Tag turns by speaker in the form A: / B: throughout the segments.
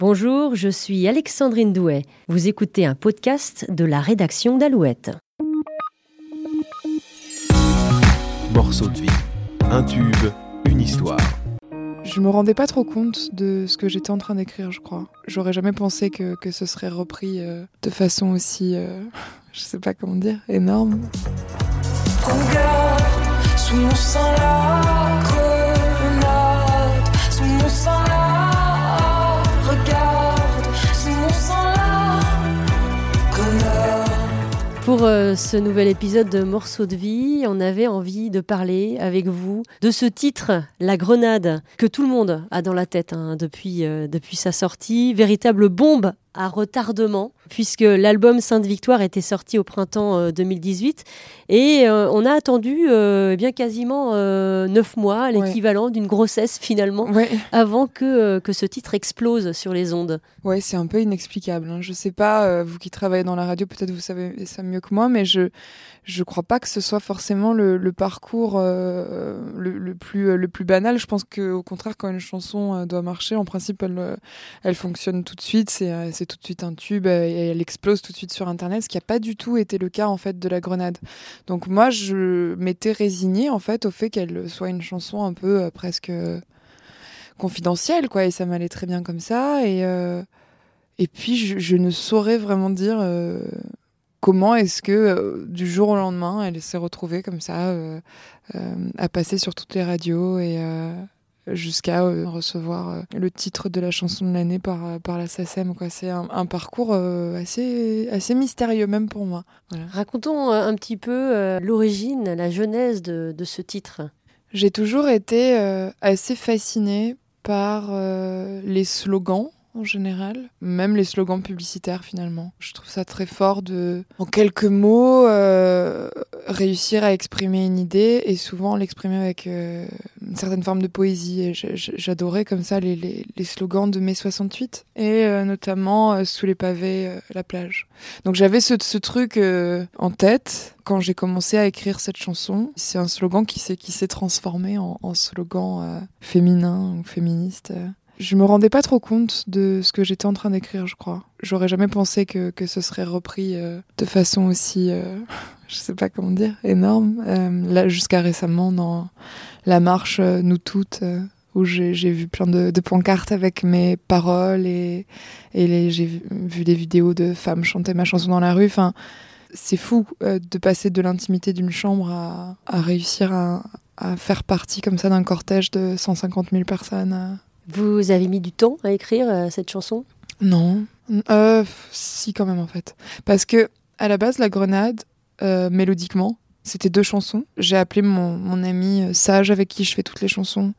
A: Bonjour, je suis Alexandrine Douet. Vous écoutez un podcast de la rédaction d'Alouette.
B: Morceau de vie. Un tube, une histoire.
C: Je me rendais pas trop compte de ce que j'étais en train d'écrire, je crois. J'aurais jamais pensé que, que ce serait repris euh, de façon aussi, euh, je sais pas comment dire, énorme.
D: Regarde, sous mon sang la
A: Pour euh, ce nouvel épisode de Morceaux de vie, on avait envie de parler avec vous de ce titre, La Grenade, que tout le monde a dans la tête hein, depuis, euh, depuis sa sortie. Véritable bombe à retardement, puisque l'album Sainte Victoire était sorti au printemps euh, 2018 et euh, on a attendu euh, eh bien quasiment euh, neuf mois, l'équivalent d'une grossesse finalement,
C: Ouais,
A: avant que, euh, que ce titre explose sur les ondes.
C: ouais c'est un peu inexplicable. hein. Je sais pas, euh, vous qui travaillez dans la radio, peut-être vous savez ça mieux que moi, mais je je crois pas que ce soit forcément le, le parcours euh, le, le plus le plus banal. Je pense que au contraire, quand une chanson euh, doit marcher, en principe, elle euh, elle fonctionne tout de suite. C'est euh, tout de suite un tube euh, et elle explose tout de suite sur Internet, ce qui a pas du tout été le cas en fait de la Grenade. Donc moi, je m'étais résignée en fait au fait qu'elle soit une chanson un peu euh, presque euh, confidentielle, quoi. Et ça m'allait très bien comme ça. Et euh, et puis je, je ne saurais vraiment dire euh, comment est-ce que euh, du jour au lendemain, elle s'est retrouvée comme ça euh, euh, à passer sur toutes les radios et jusqu'à recevoir le titre de la chanson de l'année par, par la SACEM. C'est un, un parcours assez, assez mystérieux même pour moi. Voilà.
A: Racontons un petit peu l'origine, la genèse de, de ce titre.
C: J'ai toujours été assez fascinée par les slogans en général, même les slogans publicitaires finalement. Je trouve ça très fort de, en quelques mots, euh, réussir à exprimer une idée et souvent l'exprimer avec euh, une certaine forme de poésie. J'adorais comme ça les, slogans de mai 68 et euh, notamment euh, sous les pavés, la plage. Donc j'avais ce, truc en tête quand j'ai commencé à écrire cette chanson. C'est un slogan qui s'est transformé en, slogan féminin ou féministe. Je me rendais pas trop compte de ce que j'étais en train d'écrire, je crois. J'aurais jamais pensé que, que ce serait repris euh, de façon aussi, euh, je sais pas comment dire, énorme. Euh, là, jusqu'à récemment, dans la marche euh, Nous Toutes, où j'ai vu plein de, de pancartes avec mes paroles et, j'ai vu, des vidéos de femmes chanter ma chanson dans la rue. Enfin, c'est fou de passer de l'intimité d'une chambre à, réussir à, faire partie comme ça d'un cortège de 150 000 personnes.
A: Vous avez mis du temps à écrire euh, cette chanson?
C: Non. Euh, si, quand même, en fait. Parce que, à la base, La Grenade, euh, mélodiquement, c'était deux chansons. J'ai appelé mon, mon ami Sage, avec qui je fais toutes les chansons,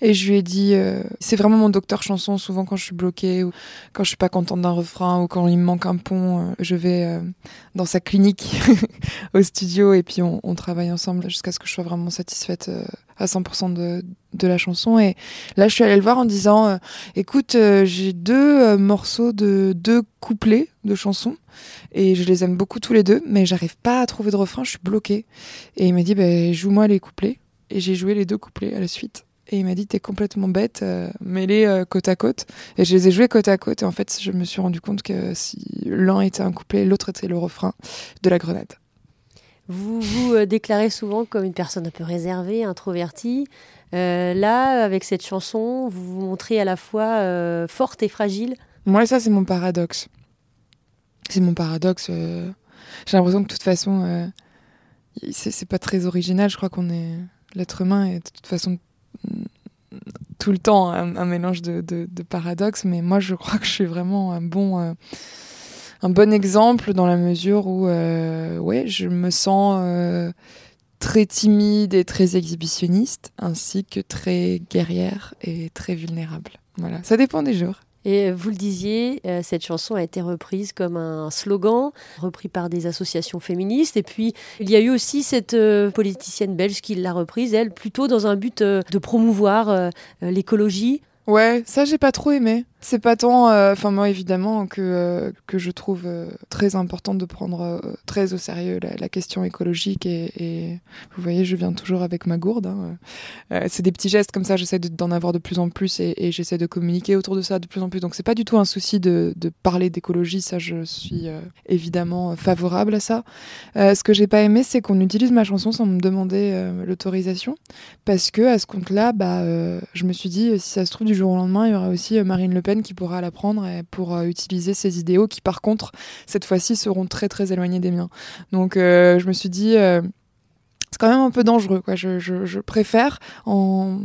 C: et je lui ai dit c'est vraiment mon docteur chanson. Souvent, quand je suis bloquée, ou quand je suis pas contente d'un refrain, ou quand il me manque un pont, je vais dans sa clinique au studio, et puis on, on travaille ensemble jusqu'à ce que je sois vraiment satisfaite à 100% de, la chanson. Et là, je suis allée le voir en disant euh, écoute, euh, j'ai deux euh, morceaux de deux couplets de chansons et je les aime beaucoup tous les deux, mais j'arrive pas à trouver de refrain, je suis bloquée. Et il m'a dit bah, joue-moi les couplets et j'ai joué les deux couplets à la suite. Et il m'a dit t'es complètement bête, mets-les côte à côte. Et je les ai joués côte à côte et en fait je me suis rendu compte que si l'un était un couplet, l'autre était le refrain de la grenade.
A: Vous vous euh, déclarez souvent comme une personne un peu réservée, introvertie. Euh, là, avec cette chanson, vous vous montrez à la fois euh, forte et fragile.
C: Moi, ça, c'est mon paradoxe. C'est mon paradoxe. J'ai l'impression que de toute façon, c'est pas très original. Je crois qu'on est. L'être humain est de toute façon mm, tout le temps un, un mélange de, de, de paradoxes. Mais moi, je crois que je suis vraiment un bon. Un bon exemple dans la mesure où euh, ouais, je me sens euh, très timide et très exhibitionniste, ainsi que très guerrière et très vulnérable. Voilà, ça dépend des jours.
A: Et vous le disiez, euh, cette chanson a été reprise comme un slogan, repris par des associations féministes. Et puis, il y a eu aussi cette politicienne belge qui l'a reprise, elle, plutôt dans un but de promouvoir l'écologie.
C: Ouais, ça j'ai pas trop aimé. C'est pas tant, euh, enfin moi évidemment que euh, que je trouve euh, très important de prendre très au sérieux la, question écologique et, vous voyez, je viens toujours avec ma gourde. hein. C'est des petits gestes comme ça, j'essaie de- d'en avoir de plus en plus et, et j'essaie de communiquer autour de ça de plus en plus. Donc c'est pas du tout un souci de, de parler d'écologie, ça je suis évidemment favorable à ça. Ce que j'ai pas aimé, c'est qu'on utilise ma chanson sans me demander l'autorisation parce que à ce compte-là, bah, je me suis dit, si ça se trouve du jour au lendemain, il y aura aussi Marine Le Pen qui pourra la prendre et pour euh, utiliser ses idéaux qui, par contre, cette fois-ci, seront très très éloignés des miens. Donc, euh, je me suis dit. euh, c'est quand même un peu dangereux. Quoi. Je, je- je préfère, en,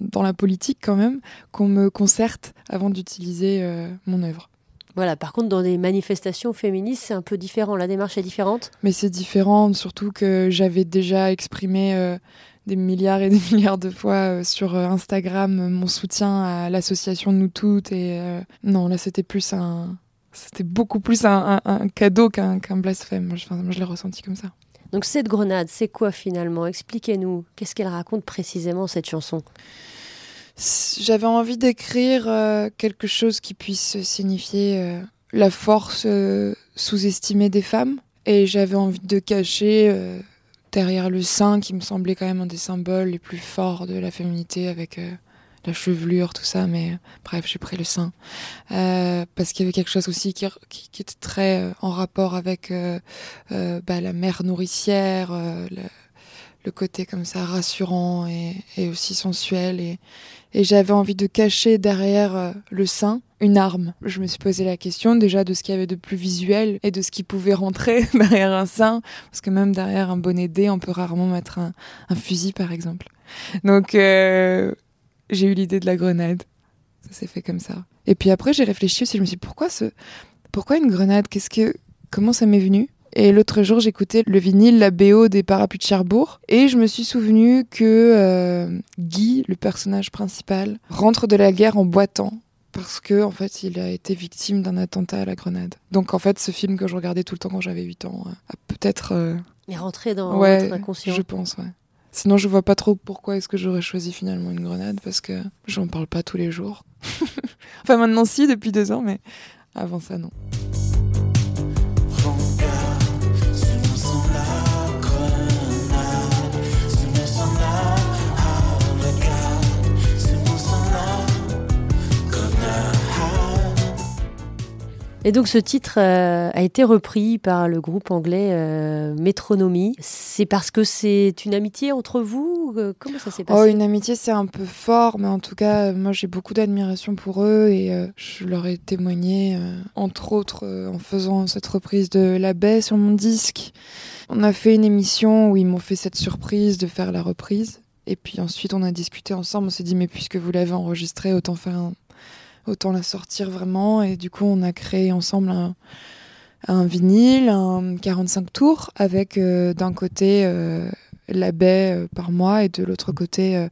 C: dans la politique quand même, qu'on me concerte avant d'utiliser euh, mon œuvre.
A: Voilà, par contre, dans des manifestations féministes, c'est un peu différent. La démarche est différente?
C: Mais c'est différent, surtout que j'avais déjà exprimé euh, des milliards et des milliards de fois euh, sur euh, Instagram euh, mon soutien à l'association Nous Toutes. Et euh, non, là, c'était plus un. C'était beaucoup plus un, un- un cadeau qu'un blasphème. Moi, je, enfin, moi, je l'ai ressenti comme ça.
A: Donc cette grenade, c'est quoi finalement? Expliquez-nous. Qu'est-ce qu'elle raconte précisément cette chanson?
C: J'avais envie d'écrire euh, quelque chose qui puisse signifier euh, la force euh, sous-estimée des femmes. Et j'avais envie de cacher euh, derrière le sein, qui me semblait quand même un des symboles les plus forts de la féminité, avec euh, la chevelure, tout ça. Mais euh, bref, j'ai pris le sein. Euh, parce qu'il y avait quelque chose aussi qui, qui- était très en rapport avec bah, la mère nourricière, euh, le, côté comme ça rassurant et, aussi sensuel. Et, j'avais envie de cacher derrière euh, le sein une arme. Je me suis posé la question déjà de ce qu'il y avait de plus visuel et de ce qui pouvait rentrer derrière un sein, parce que même derrière un bonnet D, on peut rarement mettre un, un fusil par exemple. Donc euh, j'ai eu l'idée de la grenade. Ça s'est fait comme ça. Et puis après j'ai réfléchi aussi, je me suis dit pourquoi ce pourquoi une grenade? Qu'est-ce que comment ça m'est venu? Et l'autre jour, j'écoutais le vinyle, la BO des Parapluies de Cherbourg, et je me suis souvenu que euh, Guy, le personnage principal, rentre de la guerre en boitant parce que en fait, il a été victime d'un attentat à la grenade. Donc en fait, ce film que je regardais tout le temps quand j'avais 8 ans euh, a peut-être euh,
A: Et rentrer dans
C: ouais,
A: inconscient.
C: je pense ouais. Sinon, je vois pas trop pourquoi est-ce que j'aurais choisi finalement une grenade parce que j'en parle pas tous les jours. enfin maintenant si depuis deux ans, mais avant ça non.
A: Et donc ce titre euh, a été repris par le groupe anglais euh, Metronomy. C'est parce que c'est une amitié entre vous Euh, Comment ça s'est passé?
C: Oh, une amitié, c'est un peu fort, mais en tout cas, moi, j'ai beaucoup d'admiration pour eux et je leur ai témoigné, entre autres, en faisant cette reprise de La Baie sur mon disque. On a fait une émission où ils m'ont fait cette surprise de faire la reprise. Et puis ensuite, on a discuté ensemble. On s'est dit, mais puisque vous l'avez enregistré, autant faire un- autant la sortir vraiment. Et du coup, on a créé ensemble un, un vinyle, un 45 tours, avec euh, d'un côté euh, la baie euh, par moi et de l'autre côté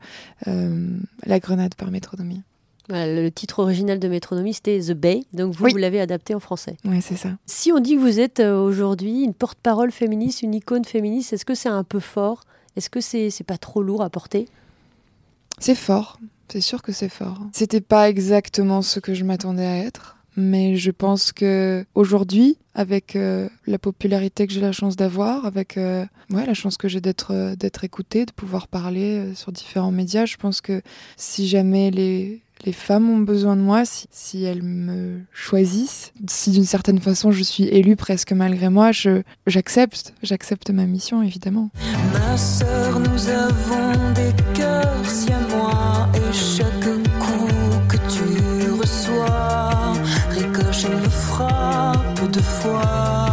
C: la grenade par métronomie.
A: Voilà, le titre original de Metronomy, c'était The Bay. Donc vous,
C: Oui.
A: vous l'avez adapté en français.
C: Ouais, c'est ça.
A: Si on dit que vous êtes aujourd'hui une porte-parole féministe, une icône féministe, est-ce que c'est un peu fort? Est-ce que c'est c'est pas trop lourd à porter?
C: C'est fort, c'est sûr que c'est fort. C'était pas exactement ce que je m'attendais à être, mais je pense que aujourd'hui, avec euh, la popularité que j'ai la chance d'avoir, avec euh, ouais, la chance que j'ai d'être euh, d'être écoutée, de pouvoir parler euh, sur différents médias, je pense que si jamais les les femmes ont besoin de moi, si, elles me choisissent, si d'une certaine façon je suis élue presque malgré moi, j'accepte, j'accepte ma mission évidemment.
D: Ma sœur, nous avons des cœurs si à moi et chaque coup que tu reçois ricoche et me frappe deux fois.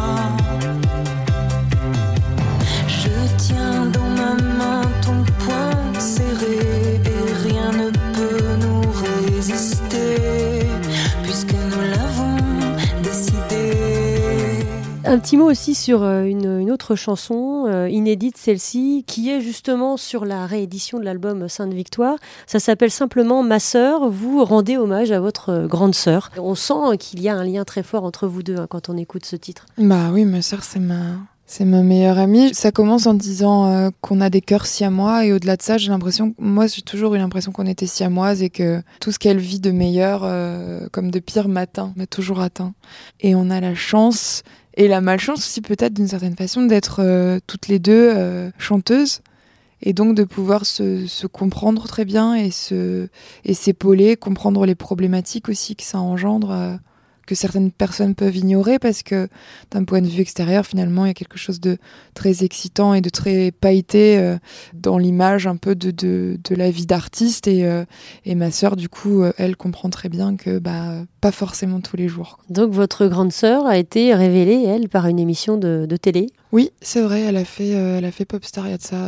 A: Un petit mot aussi sur euh, une, autre chanson, euh, inédite celle-ci, qui est justement sur la réédition de l'album Sainte Victoire. Ça s'appelle simplement Ma sœur. Vous rendez hommage à votre euh, grande sœur. On sent qu'il y a un lien très fort entre vous deux hein, quand on écoute ce titre.
C: Bah oui, ma sœur, c'est ma, C'est ma meilleure amie. Ça commence en disant euh, qu'on a des cœurs siamois et au-delà de ça, j'ai l'impression, moi j'ai toujours eu l'impression qu'on était siamoises et que tout ce qu'elle vit de meilleur, euh, comme de pire, m'atteint, m'a toujours atteint. Et on a la chance et la malchance aussi peut-être d'une certaine façon d'être euh, toutes les deux chanteuses et donc de pouvoir se, se comprendre très bien et se et s'épauler, comprendre les problématiques aussi que ça engendre. Que certaines personnes peuvent ignorer parce que d'un point de vue extérieur, finalement, il y a quelque chose de très excitant et de très pailleté euh, dans l'image un peu de, de, de la vie d'artiste. Et, euh, et ma sœur, du coup, euh, elle comprend très bien que bah, pas forcément tous les jours.
A: Donc votre grande sœur a été révélée, elle, par une émission de, de télé?
C: Oui, c'est vrai, elle a fait, elle a fait Popstar il y a de ça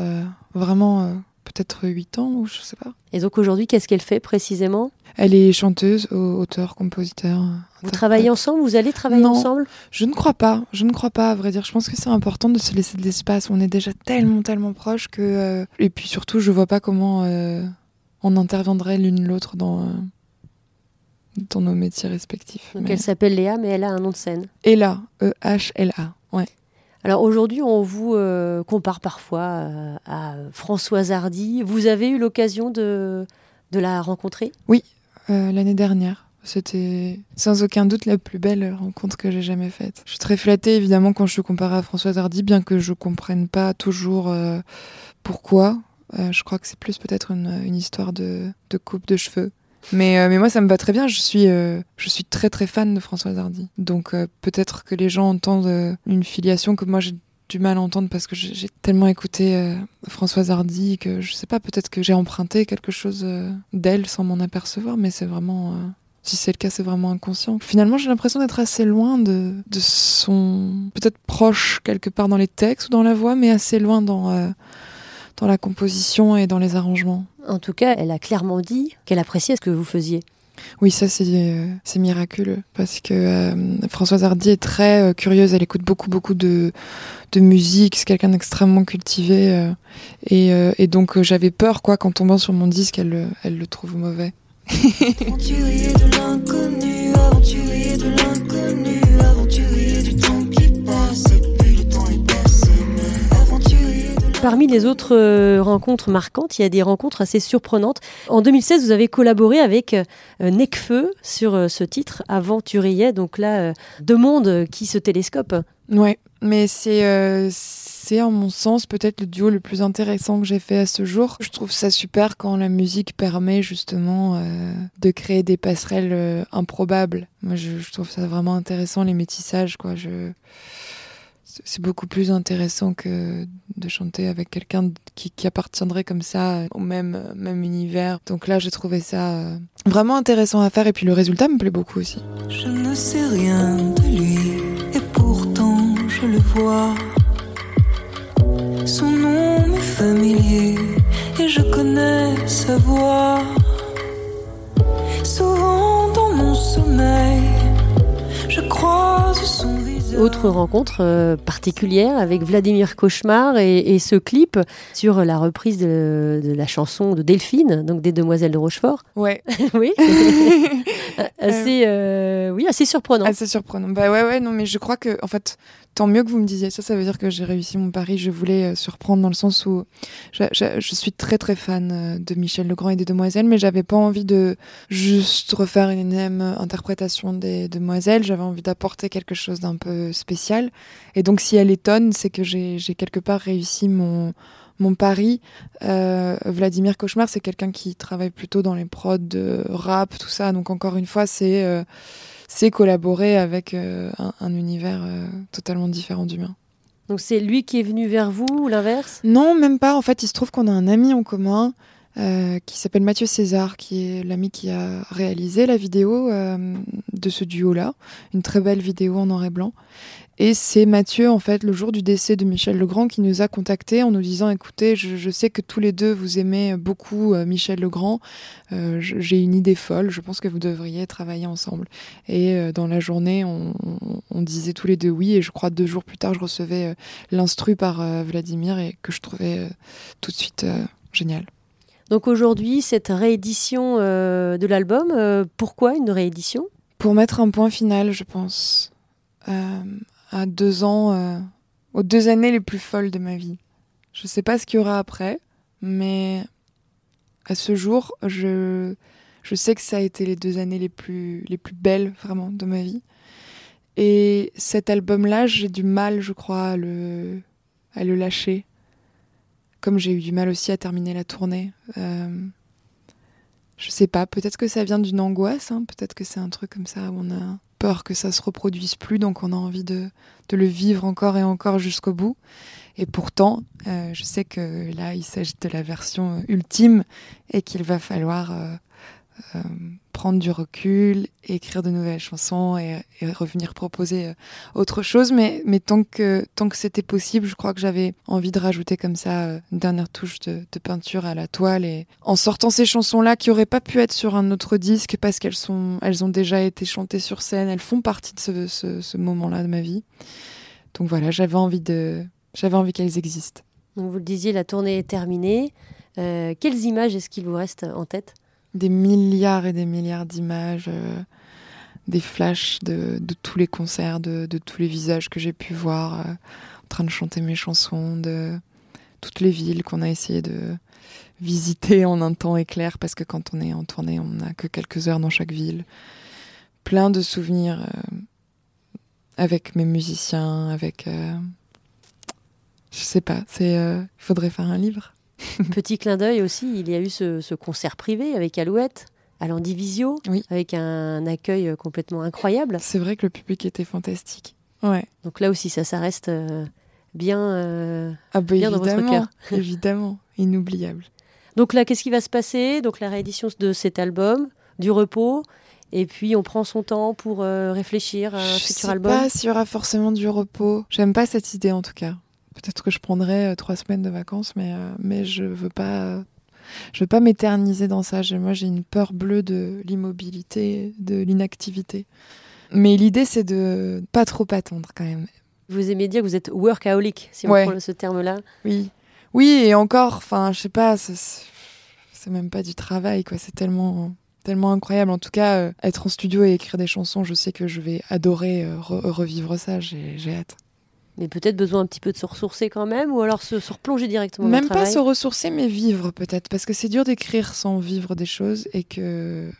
C: vraiment peut-être 8 ans ou je sais pas.
A: Et donc aujourd'hui, qu'est-ce qu'elle fait précisément?
C: Elle est chanteuse, au- auteur, compositeur.
A: Vous travaillez ensemble? Vous allez travailler
C: Non.
A: ensemble?
C: Je ne crois pas, je ne crois pas à vrai dire. Je pense que c'est important de se laisser de l'espace. On est déjà tellement, tellement proches que. euh, Et puis surtout, je vois pas comment euh, on interviendrait l'une l'autre dans, euh, dans nos métiers respectifs.
A: Donc
C: Mais-
A: elle s'appelle Léa, mais elle a un nom de scène.
C: Ella, E-H-L-A. Ouais.
A: Alors aujourd'hui, on vous euh, compare parfois euh, à Françoise Hardy. Vous avez eu l'occasion de, de la rencontrer?
C: Euh, L'année dernière. C'était sans aucun doute la plus belle rencontre que j'ai jamais faite. Je suis très flattée évidemment quand je suis comparée à Françoise Hardy, bien que je comprenne pas toujours pourquoi. Je crois que c'est plus peut-être une, histoire de coupe de cheveux. Mais, euh, mais moi, ça me va très bien. Je suis, euh, je suis très très fan de Françoise Hardy. Donc euh, peut-être que les gens entendent une filiation que moi j'ai du mal à entendre parce que j'ai tellement écouté Françoise Hardy que je sais pas, peut-être que j'ai emprunté quelque chose d'elle sans m'en apercevoir, mais c'est vraiment. si c'est le cas, c'est vraiment inconscient. Finalement, j'ai l'impression d'être assez loin de, de son. Peut-être proche quelque part dans les textes ou dans la voix, mais assez loin dans, dans la composition et dans les arrangements.
A: En tout cas, elle a clairement dit qu'elle appréciait ce que vous faisiez.
C: Oui, ça c'est euh, c'est miraculeux parce que euh, Françoise Hardy est très euh, curieuse, elle écoute beaucoup beaucoup de, de musique, c'est quelqu'un d'extrêmement cultivé euh, et, euh, et donc euh, j'avais peur quoi qu'en tombant sur mon disque elle, le- elle le trouve mauvais.
D: Aventurier de l'inconnu, aventurier de l'inconnu, aventurier
A: Parmi les autres euh, rencontres marquantes, il y a des rencontres assez surprenantes. En 2016, vous avez collaboré avec euh, Necfeu sur euh, ce titre, Aventurier. Donc là, deux mondes qui se télescopent.
C: Ouais, mais c'est c'est en mon sens peut-être le duo le plus intéressant que j'ai fait à ce jour. Je trouve ça super quand la musique permet justement de créer des passerelles improbables. Moi, je, trouve ça vraiment intéressant les métissages, quoi. C'est beaucoup plus intéressant que de chanter avec quelqu'un qui, qui appartiendrait comme ça au même, euh, même univers. Donc là, j'ai trouvé ça euh, vraiment intéressant à faire et puis le résultat me plaît beaucoup aussi.
D: Je ne sais rien de lui, et pourtant je le vois. Son nom m'est familier, et je connais sa voix. Souvent dans mon sommeil, je visage.
A: Autre rencontre euh, particulière avec Vladimir Cauchemar et, et ce clip sur la reprise de, de la chanson de Delphine, donc des Demoiselles de Rochefort.
C: Ouais,
A: oui. assez, euh, oui, assez surprenant.
C: assez surprenant. Bah ouais, ouais, non, mais je crois que, en fait, tant mieux que vous me disiez ça, ça veut dire que j'ai réussi mon pari. Je voulais euh, surprendre dans le sens où je, je- je suis très très fan de Michel Legrand et des Demoiselles, mais j'avais pas envie de juste refaire une énième interprétation des Demoiselles. J'avais envie d'apporter quelque chose d'un peu spécial. Et donc, si elle étonne, c'est que j'ai quelque part réussi mon mon pari. Euh, Vladimir Cauchemar, c'est quelqu'un qui travaille plutôt dans les prods de rap, tout ça. Donc encore une fois, c'est euh, collaborer avec euh, un, un univers totalement différent du mien.
A: Donc c'est lui qui est venu vers vous ou l'inverse?
C: Non, même pas. En fait, il se trouve qu'on a un ami en commun euh, qui s'appelle Mathieu César, qui est l'ami qui a réalisé la vidéo euh, de ce duo-là. Une très belle vidéo en noir et blanc. Et c'est Mathieu, en fait, le jour du décès de Michel Legrand, qui nous a contactés en nous disant Écoutez, je, je sais que tous les deux vous aimez beaucoup euh, Michel Legrand. Euh, J'ai une idée folle. Je pense que vous devriez travailler ensemble. Et euh, dans la journée, on, on- on disait tous les deux oui. Et je crois deux jours plus tard, je recevais euh, l'instru par euh, Vladimir et que je trouvais tout de suite génial.
A: Donc aujourd'hui, cette réédition euh, de l'album, euh, pourquoi une réédition?
C: Pour mettre un point final, je pense, euh, à deux ans aux deux années les plus folles de ma vie. Je sais pas ce qu'il y aura après, mais à ce jour, je, je sais que ça a été les deux années les plus, les plus belles vraiment de ma vie. Et cet album-là, j'ai du mal, je crois, à le, à le lâcher. Comme j'ai eu du mal aussi à terminer la tournée. Euh, je sais pas, peut-être que ça vient d'une angoisse, hein, peut-être que c'est un truc comme ça où on a peur que ça se reproduise plus, donc on a envie de, de le vivre encore et encore jusqu'au bout. Et pourtant, euh, je sais que là, il s'agit de la version ultime et qu'il va falloir euh, euh, prendre du recul, écrire de nouvelles chansons et, revenir proposer euh, autre chose. Mais, tant que, tant que c'était possible, je crois que j'avais envie de rajouter comme ça euh, une dernière touche de, peinture à la toile. Et en sortant ces chansons-là qui auraient pas pu être sur un autre disque parce qu'elles sont, elles ont déjà été chantées sur scène, elles font partie de ce, moment-là de ma vie. Donc voilà, j'avais envie de, j'avais envie qu'elles existent.
A: Vous le disiez, la tournée est terminée. Quelles images est-ce qu'il vous reste en tête?
C: Des milliards et des milliards d'images, euh, des flashs de, tous les concerts, de, tous les visages que j'ai pu voir euh, en train de chanter mes chansons, de toutes les villes qu'on a essayé de visiter en un temps éclair, parce que quand on est en tournée, on n'a que quelques heures dans chaque ville. Plein de souvenirs euh, avec mes musiciens, avec... je sais pas. Il faudrait faire un livre?
A: Petit clin d'œil aussi, il y a eu ce, ce concert privé avec Alouette à l'Andivisio,
C: oui.
A: avec un accueil complètement incroyable.
C: C'est vrai que le public était fantastique. Ouais.
A: Donc là aussi, ça, ça reste euh, bien, euh,
C: ah bah
A: bien dans votre cœur.
C: évidemment, inoubliable.
A: Donc là, qu'est-ce qui va se passer? Donc la réédition de cet album, du repos, et puis on prend son temps pour euh, réfléchir à un
C: je
A: futur
C: sais
A: album?
C: pas s'il y aura forcément du repos. J'aime pas cette idée en tout cas. Peut-être que je prendrai euh, trois semaines de vacances, mais, euh, mais je veux pas. Je veux pas m'éterniser dans ça. Moi, j'ai une peur bleue de l'immobilité, de l'inactivité. Mais l'idée, c'est de pas trop attendre quand même.
A: Vous aimez dire que vous êtes workaholic, si on
C: Ouais.
A: prend ce terme-là.
C: Oui, oui, et encore. Enfin, je sais pas. C'est même pas du travail, quoi. C'est tellement tellement incroyable. En tout cas, euh, être en studio et écrire des chansons, je sais que je vais adorer euh, re- revivre ça. J'ai hâte.
A: Mais peut-être besoin un petit peu de se ressourcer quand même, ou alors se, se replonger directement dans
C: Même
A: le
C: pas
A: travail.
C: se ressourcer, mais vivre peut-être. Parce que c'est dur d'écrire sans vivre des choses et que,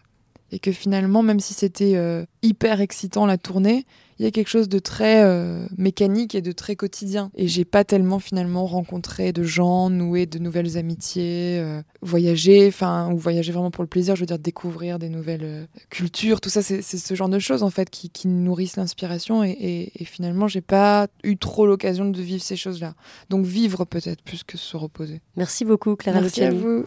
C: et que finalement, même si c'était euh, hyper excitant la tournée, il y a quelque chose de très euh, mécanique et de très quotidien. Et j'ai pas tellement finalement rencontré de gens, noué de nouvelles amitiés, euh, voyager, enfin, ou voyager vraiment pour le plaisir, je veux dire découvrir des nouvelles euh, cultures, tout ça, c'est ce genre de choses en fait qui, qui nourrissent l'inspiration. Et, et- et finalement, j'ai pas eu trop l'occasion de vivre ces choses-là. Donc vivre peut-être plus que se reposer.
A: Merci beaucoup, Clara
C: Merci à vous.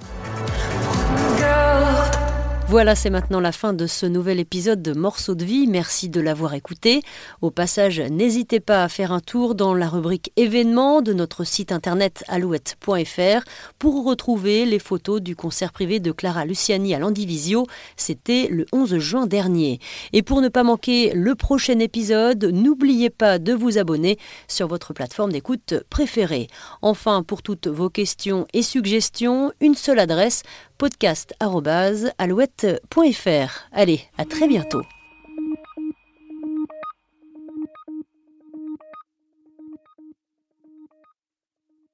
A: Voilà, c'est maintenant la fin de ce nouvel épisode de Morceaux de vie. Merci de l'avoir écouté. Au passage, n'hésitez pas à faire un tour dans la rubrique événements de notre site internet alouette.fr pour retrouver les photos du concert privé de Clara Luciani à l'Andivisio. C'était le 11 juin dernier. Et pour ne pas manquer le prochain épisode, n'oubliez pas de vous abonner sur votre plateforme d'écoute préférée. Enfin, pour toutes vos questions et suggestions, une seule adresse podcast.alouette.fr. Allez, à très bientôt.